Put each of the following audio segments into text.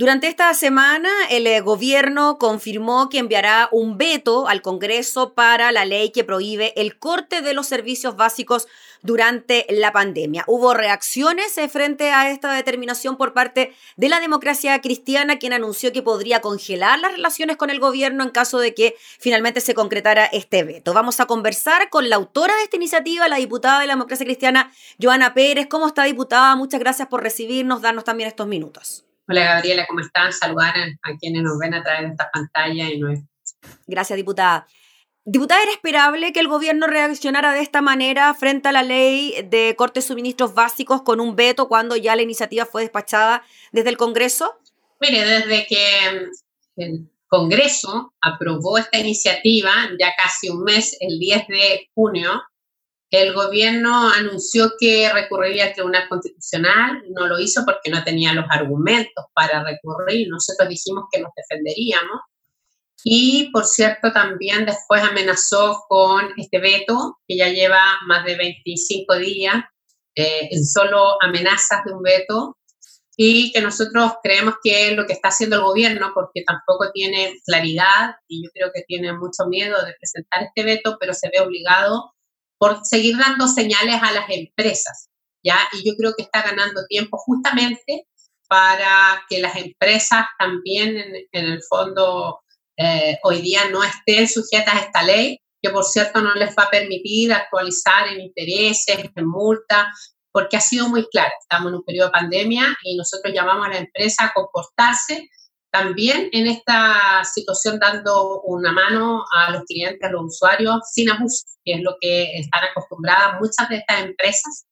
Durante esta semana, el eh, gobierno confirmó que enviará un veto al Congreso para la ley que prohíbe el corte de los servicios básicos durante la pandemia. Hubo reacciones eh, frente a esta determinación por parte de la democracia cristiana, quien anunció que podría congelar las relaciones con el gobierno en caso de que finalmente se concretara este veto. Vamos a conversar con la autora de esta iniciativa, la diputada de la democracia cristiana, Joana Pérez. ¿Cómo está, diputada? Muchas gracias por recibirnos, darnos también estos minutos. Hola Gabriela, ¿cómo están? Saludar a, quienes nos ven a través de esta pantalla y no Gracias, diputada. Diputada, ¿era esperable que el gobierno reaccionara de esta manera frente a la ley de cortes suministros básicos con un veto cuando ya la iniciativa fue despachada desde el Congreso? Mire, desde que mm, el Congreso aprobó esta iniciativa, ya casi un mes, el 10 de junio, el gobierno anunció que recurriría al Tribunal Constitucional, no lo hizo porque no tenía los argumentos para recurrir, nosotros dijimos que nos defenderíamos. Y, por cierto, también después amenazó con este veto, que ya lleva más de 25 días eh, en solo amenazas de un veto, y que nosotros creemos que es lo que está haciendo el gobierno, porque tampoco tiene claridad y yo creo que tiene mucho miedo de presentar este veto, pero se ve obligado por seguir dando señales a las empresas, ¿ya? Y yo creo que está ganando tiempo justamente para que las empresas también, en, el fondo, eh, hoy día no estén sujetas a esta ley, que por cierto no les va a permitir actualizar en intereses, en multas, porque ha sido muy claro. Estamos en un periodo de pandemia y nosotros llamamos a la empresa a comportarse también en esta situación dando una mano a los clientes, a los usuarios, sin abuso, que es lo que están acostumbradas muchas de estas empresas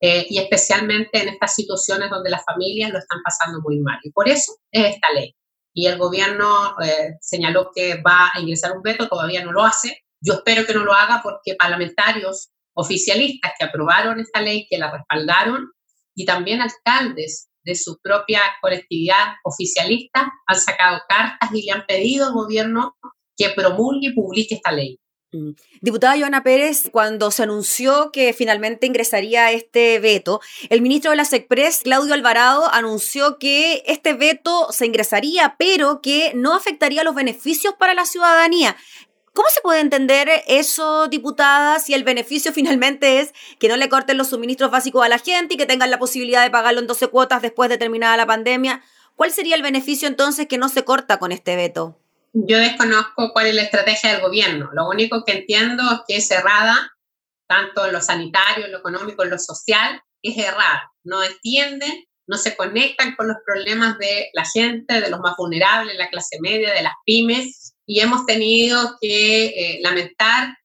eh, y especialmente en estas situaciones donde las familias lo están pasando muy mal. Y por eso es esta ley. Y el gobierno eh, señaló que va a ingresar un veto, todavía no lo hace. Yo espero que no lo haga porque parlamentarios oficialistas que aprobaron esta ley, que la respaldaron, y también alcaldes de su propia colectividad oficialista han sacado cartas y le han pedido al gobierno que promulgue y publique esta ley. Mm. Diputada Joana Pérez, cuando se anunció que finalmente ingresaría este veto, el ministro de la SECPRES, Claudio Alvarado, anunció que este veto se ingresaría, pero que no afectaría los beneficios para la ciudadanía. ¿Cómo se puede entender eso, diputada, si el beneficio finalmente es que no le corten los suministros básicos a la gente y que tengan la posibilidad de pagarlo en 12 cuotas después de terminada la pandemia? ¿Cuál sería el beneficio entonces que no se corta con este veto? Yo desconozco cuál es la estrategia del gobierno. Lo único que entiendo es que es cerrada, tanto en lo sanitario, en lo económico, en lo social, es errar. No entienden, no se conectan con los problemas de la gente, de los más vulnerables, la clase media, de las pymes, y hemos tenido que eh, lamentar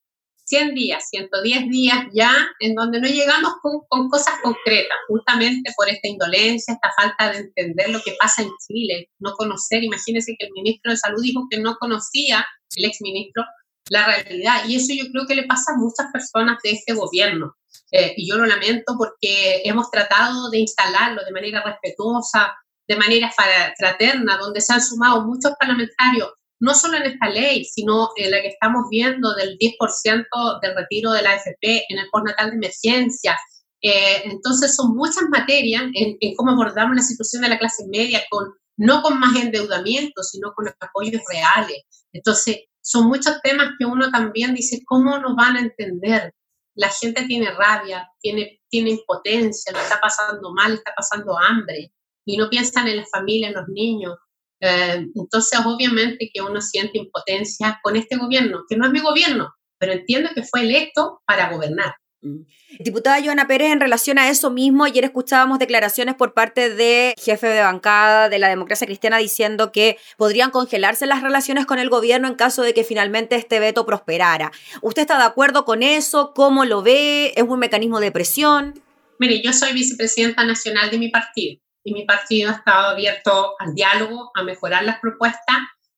100 días, 110 días ya en donde no llegamos con, cosas concretas, justamente por esta indolencia, esta falta de entender lo que pasa en Chile, no conocer, imagínense que el ministro de Salud dijo que no conocía, el exministro, la realidad. Y eso yo creo que le pasa a muchas personas de este gobierno. Eh, y yo lo lamento porque hemos tratado de instalarlo de manera respetuosa, de manera fraterna, donde se han sumado muchos parlamentarios no solo en esta ley, sino en la que estamos viendo del 10% del retiro de la AFP en el postnatal de emergencia. Eh, entonces son muchas materias en, cómo abordamos la situación de la clase media, con, no con más endeudamiento, sino con apoyos reales. Entonces son muchos temas que uno también dice, ¿cómo nos van a entender? La gente tiene rabia, tiene, tiene impotencia, lo está pasando mal, está pasando hambre, y no piensan en la familia, en los niños. Eh, entonces, obviamente que uno siente impotencia con este gobierno, que no es mi gobierno, pero entiendo que fue electo para gobernar. Mm. Diputada Joana Pérez, en relación a eso mismo, ayer escuchábamos declaraciones por parte de jefe de bancada de la democracia cristiana diciendo que podrían congelarse las relaciones con el gobierno en caso de que finalmente este veto prosperara. ¿Usted está de acuerdo con eso? ¿Cómo lo ve? ¿Es un mecanismo de presión? Mire, yo soy vicepresidenta nacional de mi partido y mi partido ha estado abierto al diálogo, a mejorar las propuestas.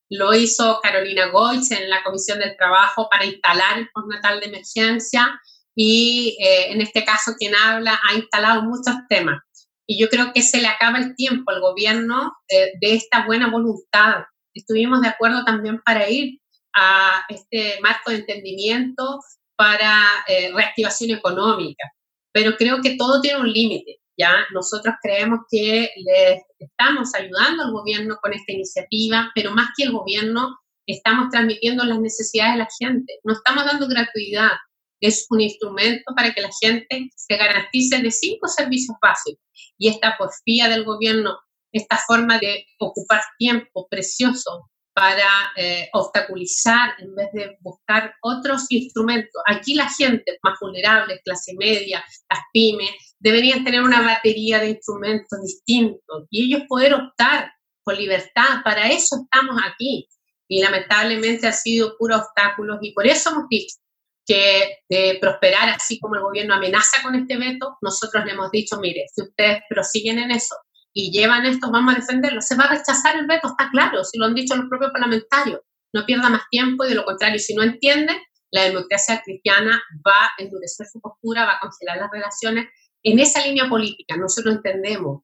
Lo hizo Carolina Goich en la Comisión del Trabajo para instalar el postnatal de emergencia y eh, en este caso quien habla ha instalado muchos temas. Y yo creo que se le acaba el tiempo al gobierno eh, de esta buena voluntad. Estuvimos de acuerdo también para ir a este marco de entendimiento para eh, reactivación económica, pero creo que todo tiene un límite ¿ya? Nosotros creemos que le estamos ayudando al gobierno con esta iniciativa, pero más que el gobierno, estamos transmitiendo las necesidades de la gente. No estamos dando gratuidad, es un instrumento para que la gente se garantice de cinco servicios básicos. Y esta porfía del gobierno, esta forma de ocupar tiempo precioso para eh, obstaculizar en vez de buscar otros instrumentos. Aquí la gente más vulnerable, clase media, las pymes, deberían tener una batería de instrumentos distintos y ellos poder optar por libertad. Para eso estamos aquí. Y lamentablemente ha sido puro obstáculos y por eso hemos dicho que de prosperar así como el gobierno amenaza con este veto, nosotros le hemos dicho, mire, si ustedes prosiguen en eso, y llevan esto, vamos a defenderlo. Se va a rechazar el veto, está claro, si lo han dicho los propios parlamentarios. No pierda más tiempo y de lo contrario, si no entiende, la democracia cristiana va a endurecer su postura, va a congelar las relaciones. En esa línea política, nosotros entendemos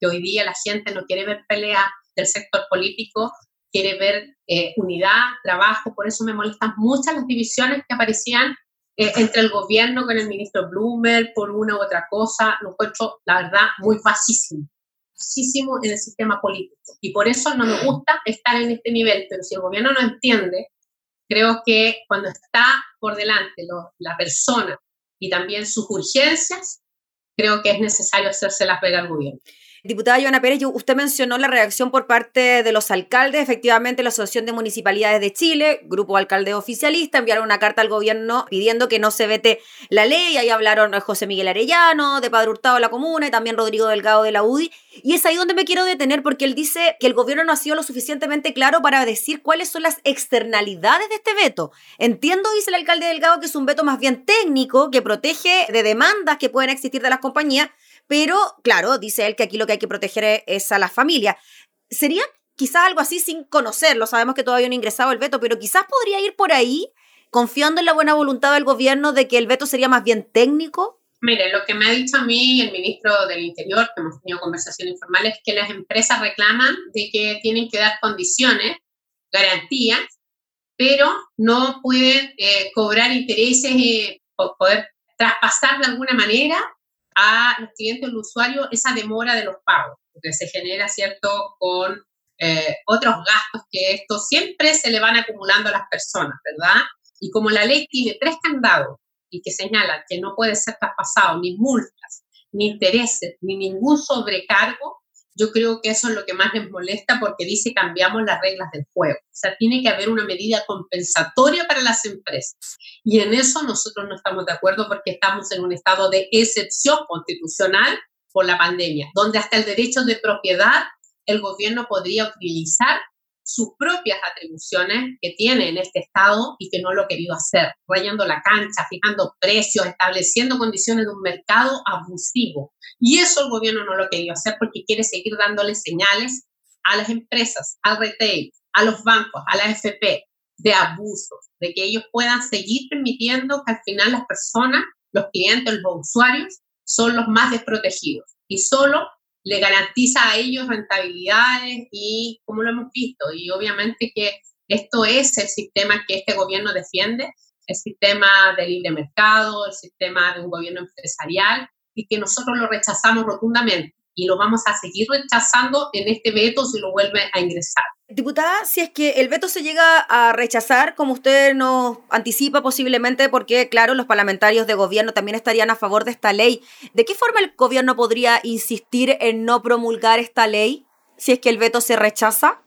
que hoy día la gente no quiere ver pelea del sector político, quiere ver eh, unidad, trabajo, por eso me molestan muchas las divisiones que aparecían eh, entre el gobierno con el ministro Bloomberg por una u otra cosa, lo encuentro, la verdad, muy bajísimo muchísimo en el sistema político. Y por eso no me gusta estar en este nivel, pero si el gobierno no entiende, creo que cuando está por delante la persona y también sus urgencias, creo que es necesario hacerse las ver al gobierno. Diputada Joana Pérez, usted mencionó la reacción por parte de los alcaldes. Efectivamente, la Asociación de Municipalidades de Chile, grupo alcalde oficialista, enviaron una carta al gobierno pidiendo que no se vete la ley. Ahí hablaron José Miguel Arellano, de Padre Hurtado de la Comuna y también Rodrigo Delgado de la UDI. Y es ahí donde me quiero detener porque él dice que el gobierno no ha sido lo suficientemente claro para decir cuáles son las externalidades de este veto. Entiendo, dice el alcalde Delgado, que es un veto más bien técnico que protege de demandas que pueden existir de las compañías pero, claro, dice él que aquí lo que hay que proteger es a la familia. ¿Sería quizás algo así sin conocerlo? Sabemos que todavía no ha ingresado el veto, pero quizás podría ir por ahí confiando en la buena voluntad del gobierno de que el veto sería más bien técnico. Mire, lo que me ha dicho a mí el ministro del Interior, que hemos tenido conversaciones informales, es que las empresas reclaman de que tienen que dar condiciones, garantías, pero no pueden eh, cobrar intereses eh, poder traspasar de alguna manera a los clientes, al usuario, esa demora de los pagos, porque se genera, ¿cierto?, con eh, otros gastos que esto siempre se le van acumulando a las personas, ¿verdad? Y como la ley tiene tres candados y que señala que no puede ser traspasado ni multas, ni intereses, ni ningún sobrecargo, yo creo que eso es lo que más les molesta porque dice cambiamos las reglas del juego. O sea, tiene que haber una medida compensatoria para las empresas. Y en eso nosotros no estamos de acuerdo porque estamos en un estado de excepción constitucional por la pandemia, donde hasta el derecho de propiedad el gobierno podría utilizar sus propias atribuciones que tiene en este Estado y que no lo ha querido hacer, rayando la cancha, fijando precios, estableciendo condiciones de un mercado abusivo. Y eso el gobierno no lo ha querido hacer porque quiere seguir dándole señales a las empresas, al retail, a los bancos, a la FP, de abusos, de que ellos puedan seguir permitiendo que al final las personas, los clientes, los usuarios, son los más desprotegidos. Y solo le garantiza a ellos rentabilidades y como lo hemos visto, y obviamente que esto es el sistema que este gobierno defiende, el sistema de libre mercado, el sistema de un gobierno empresarial, y que nosotros lo rechazamos rotundamente y lo vamos a seguir rechazando en este veto si lo vuelve a ingresar. Diputada, si es que el veto se llega a rechazar, como usted nos anticipa posiblemente, porque claro, los parlamentarios de gobierno también estarían a favor de esta ley, ¿de qué forma el gobierno podría insistir en no promulgar esta ley si es que el veto se rechaza?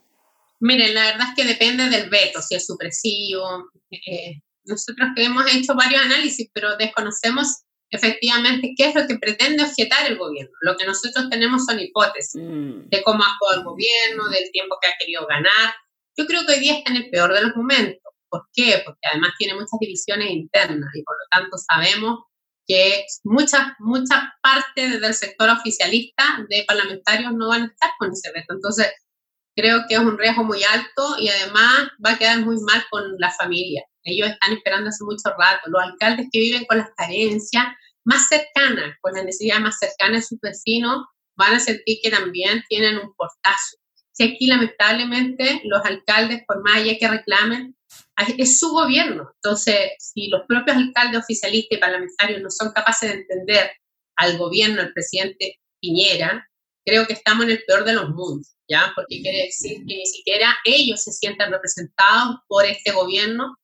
Miren, la verdad es que depende del veto, si es supresivo. Eh, nosotros hemos hecho varios análisis, pero desconocemos efectivamente qué es lo que pretende objetar el gobierno. Lo que nosotros tenemos son hipótesis mm. de cómo actuó el gobierno, del tiempo que ha querido ganar. Yo creo que hoy día está en el peor de los momentos. ¿Por qué? Porque además tiene muchas divisiones internas y por lo tanto sabemos que muchas, muchas partes del sector oficialista de parlamentarios no van a estar con ese veto. Entonces, creo que es un riesgo muy alto y además va a quedar muy mal con la familia. Ellos están esperando hace mucho rato. Los alcaldes que viven con las carencias más cercanas, con la necesidad más cercana de sus vecinos, van a sentir que también tienen un portazo. Si aquí lamentablemente los alcaldes, por más allá que reclamen, es su gobierno. Entonces, si los propios alcaldes oficialistas y parlamentarios no son capaces de entender al gobierno, al presidente, Piñera, creo que estamos en el peor de los mundos, ¿ya? Porque quiere decir que ni siquiera ellos se sienten representados por este gobierno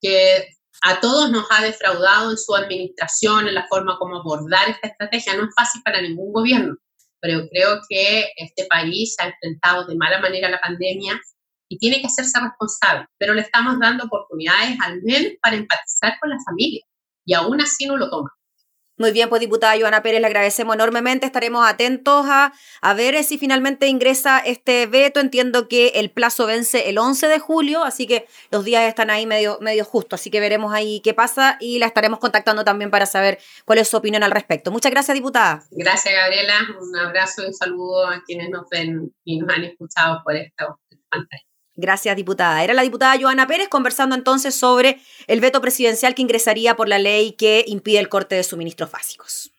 que a todos nos ha defraudado en su administración, en la forma como abordar esta estrategia. No es fácil para ningún gobierno, pero creo que este país ha enfrentado de mala manera la pandemia y tiene que hacerse responsable, pero le estamos dando oportunidades al menos para empatizar con la familia y aún así no lo toma. Muy bien, pues diputada Joana Pérez, le agradecemos enormemente. Estaremos atentos a, ver si finalmente ingresa este veto. Entiendo que el plazo vence el 11 de julio, así que los días están ahí medio, medio justos. Así que veremos ahí qué pasa y la estaremos contactando también para saber cuál es su opinión al respecto. Muchas gracias, diputada. Gracias, Gabriela. Un abrazo y un saludo a quienes nos ven y nos han escuchado por esta pantalla. Gracias, diputada. Era la diputada Joana Pérez conversando entonces sobre el veto presidencial que ingresaría por la ley que impide el corte de suministros básicos.